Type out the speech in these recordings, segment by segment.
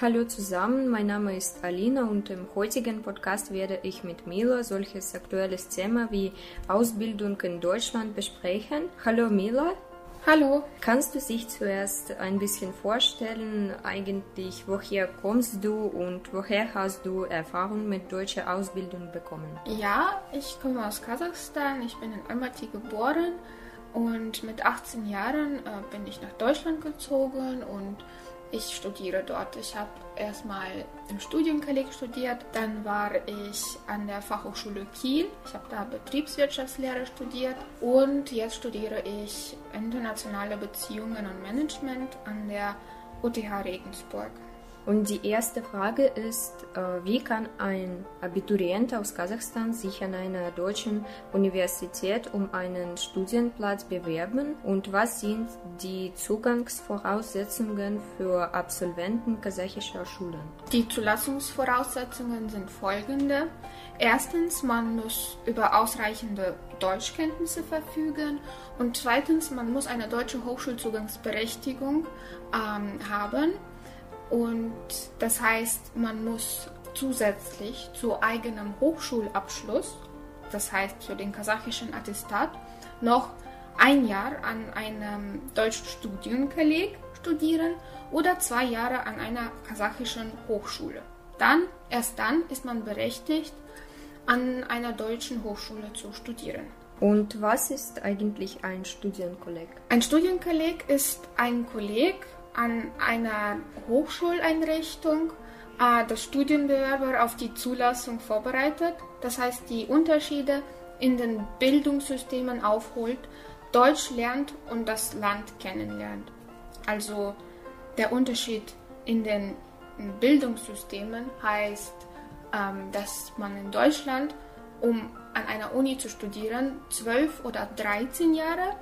Hallo zusammen, mein Name ist Alina und im heutigen Podcast werde ich mit Mila solches aktuelles Thema wie Ausbildung in Deutschland besprechen. Hallo Mila. Hallo. Kannst du dich zuerst ein bisschen vorstellen, eigentlich woher kommst du und woher hast du Erfahrung mit deutscher Ausbildung bekommen? Ja, ich komme aus Kasachstan, ich bin in Almaty geboren und mit 18 Jahren äh, bin ich nach Deutschland gezogen und ich studiere dort. Ich habe erstmal im Studienkolleg studiert, dann war ich an der Fachhochschule Kiel. Ich habe da Betriebswirtschaftslehre studiert und jetzt studiere ich internationale Beziehungen und Management an der UTH Regensburg. Und die erste Frage ist, äh, wie kann ein Abiturient aus Kasachstan sich an einer deutschen Universität um einen Studienplatz bewerben und was sind die Zugangsvoraussetzungen für Absolventen kasachischer Schulen? Die Zulassungsvoraussetzungen sind folgende. Erstens, man muss über ausreichende Deutschkenntnisse verfügen und zweitens, man muss eine deutsche Hochschulzugangsberechtigung ähm, haben und das heißt, man muss zusätzlich zu eigenem Hochschulabschluss, das heißt für den kasachischen Attestat, noch ein Jahr an einem deutschen Studienkolleg studieren oder zwei Jahre an einer kasachischen Hochschule. Dann, erst dann ist man berechtigt, an einer deutschen Hochschule zu studieren. Und was ist eigentlich ein Studienkolleg? Ein Studienkolleg ist ein Kolleg, an einer Hochschuleinrichtung äh, das Studienbewerber auf die Zulassung vorbereitet, das heißt die Unterschiede in den Bildungssystemen aufholt, Deutsch lernt und das Land kennenlernt. Also der Unterschied in den Bildungssystemen heißt, ähm, dass man in Deutschland, um an einer Uni zu studieren, zwölf oder 13 Jahre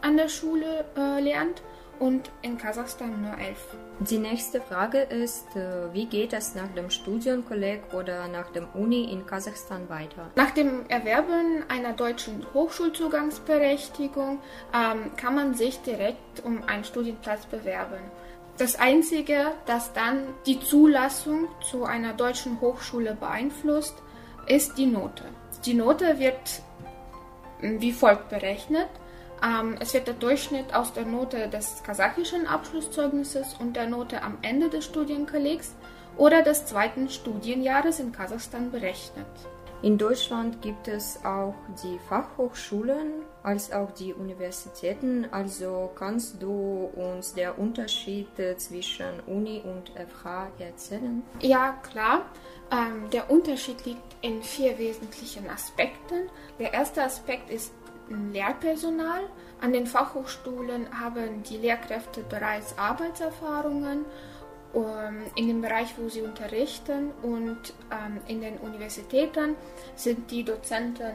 an der Schule äh, lernt und in Kasachstan nur elf. Die nächste Frage ist, äh, wie geht es nach dem Studienkolleg oder nach dem Uni in Kasachstan weiter? Nach dem Erwerben einer deutschen Hochschulzugangsberechtigung ähm, kann man sich direkt um einen Studienplatz bewerben. Das Einzige, das dann die Zulassung zu einer deutschen Hochschule beeinflusst, ist die Note. Die Note wird wie folgt berechnet. Ähm, es wird der Durchschnitt aus der Note des kasachischen Abschlusszeugnisses und der Note am Ende des Studienkollegs oder des zweiten Studienjahres in Kasachstan berechnet. In Deutschland gibt es auch die Fachhochschulen als auch die Universitäten. Also kannst du uns der Unterschied zwischen Uni und FH erzählen? Ja, klar. Ähm, der Unterschied liegt in vier wesentlichen Aspekten. Der erste Aspekt ist Lehrpersonal. An den Fachhochschulen haben die Lehrkräfte bereits Arbeitserfahrungen ähm, in dem Bereich, wo sie unterrichten und ähm, in den Universitäten sind die Dozenten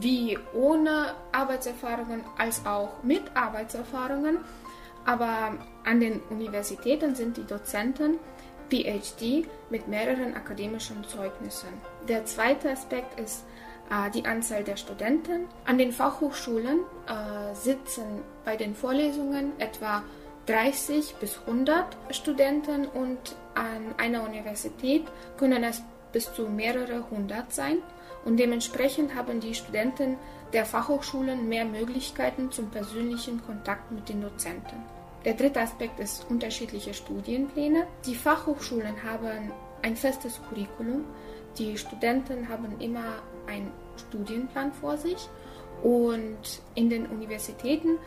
wie ohne Arbeitserfahrungen als auch mit Arbeitserfahrungen. Aber an den Universitäten sind die Dozenten PhD mit mehreren akademischen Zeugnissen. Der zweite Aspekt ist die Anzahl der Studenten. An den Fachhochschulen äh, sitzen bei den Vorlesungen etwa 30 bis 100 Studenten und an einer Universität können es bis zu mehrere hundert sein. Und dementsprechend haben die Studenten der Fachhochschulen mehr Möglichkeiten zum persönlichen Kontakt mit den Dozenten. Der dritte Aspekt ist unterschiedliche Studienpläne. Die Fachhochschulen haben ein festes Curriculum. Die Studenten haben immer einen Studienplan vor sich und in den Universitäten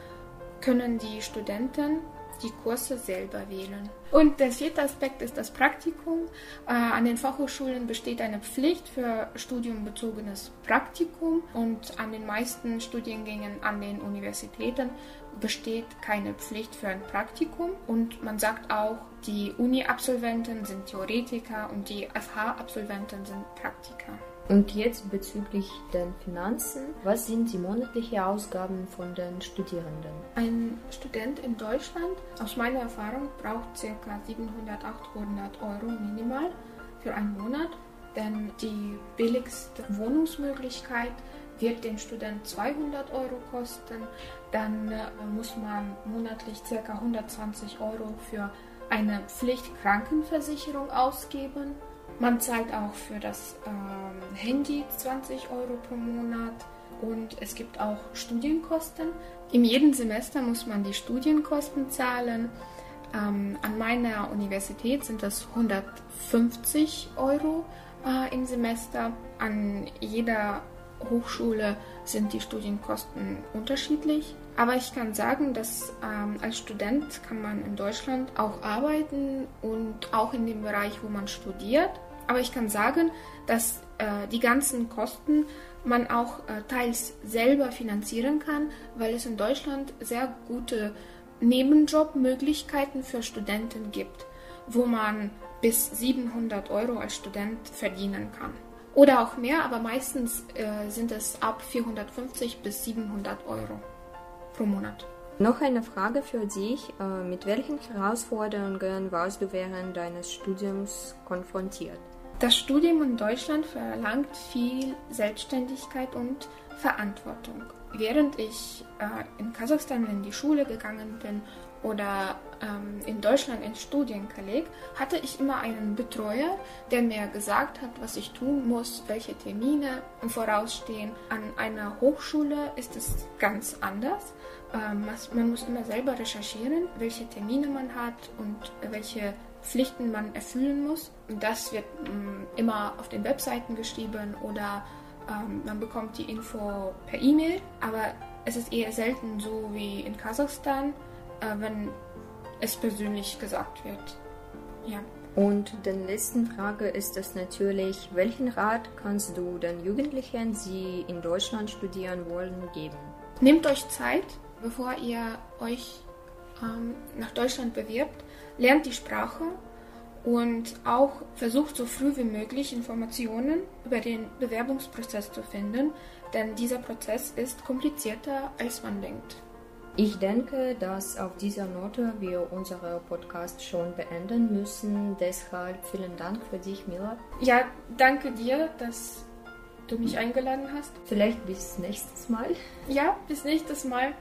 können die Studenten die Kurse selber wählen. Und der vierte Aspekt ist das Praktikum. Äh, an den Fachhochschulen besteht eine Pflicht für studiumbezogenes Praktikum und an den meisten Studiengängen an den Universitäten besteht keine Pflicht für ein Praktikum. Und man sagt auch, die Uni-Absolventen sind Theoretiker und die FH-Absolventen sind Praktiker. Und jetzt bezüglich den Finanzen, was sind die monatlichen Ausgaben von den Studierenden? Ein Student in Deutschland, aus meiner Erfahrung, braucht ca. 700, 800 Euro minimal für einen Monat, denn die billigste Wohnungsmöglichkeit wird den Student 200 Euro kosten. Dann äh, muss man monatlich ca. 120 Euro für eine Pflichtkrankenversicherung ausgeben. Man zahlt auch für das ähm, Handy 20 Euro pro Monat und es gibt auch Studienkosten. In jedem Semester muss man die Studienkosten zahlen. Ähm, an meiner Universität sind das 150 Euro äh, im Semester. An jeder Hochschule sind die Studienkosten unterschiedlich. Aber ich kann sagen, dass ähm, als Student kann man in Deutschland auch arbeiten und auch in dem Bereich, wo man studiert. Aber ich kann sagen, dass äh, die ganzen Kosten man auch äh, teils selber finanzieren kann, weil es in Deutschland sehr gute Nebenjobmöglichkeiten für Studenten gibt, wo man bis 700 Euro als Student verdienen kann. Oder auch mehr, aber meistens äh, sind es ab 450 bis 700 Euro pro Monat. Noch eine Frage für dich. Äh, mit welchen Herausforderungen warst du während deines Studiums konfrontiert? Das Studium in Deutschland verlangt viel Selbstständigkeit und Verantwortung. Während ich äh, in Kasachstan in die Schule gegangen bin oder ähm, in Deutschland ins Studienkolleg, hatte ich immer einen Betreuer, der mir gesagt hat, was ich tun muss, welche Termine im Voraus stehen. An einer Hochschule ist es ganz anders. Ähm, man muss immer selber recherchieren, welche Termine man hat und welche Pflichten man erfüllen muss. Das wird ähm, immer auf den Webseiten geschrieben oder ähm, man bekommt die Info per E-Mail. Aber es ist eher selten so wie in Kasachstan, äh, wenn es persönlich gesagt wird. Ja. Und die letzte Frage ist es natürlich, welchen Rat kannst du den Jugendlichen, die in Deutschland studieren wollen, geben? Nehmt euch Zeit, bevor ihr euch ähm, nach Deutschland bewirbt lernt die Sprache und auch versucht so früh wie möglich Informationen über den Bewerbungsprozess zu finden, denn dieser Prozess ist komplizierter, als man denkt. Ich denke, dass auf dieser Note wir unseren Podcast schon beenden müssen. Deshalb vielen Dank für dich, Mila. Ja, danke dir, dass du mich eingeladen hast. Vielleicht bis nächstes Mal. Ja, bis nächstes Mal.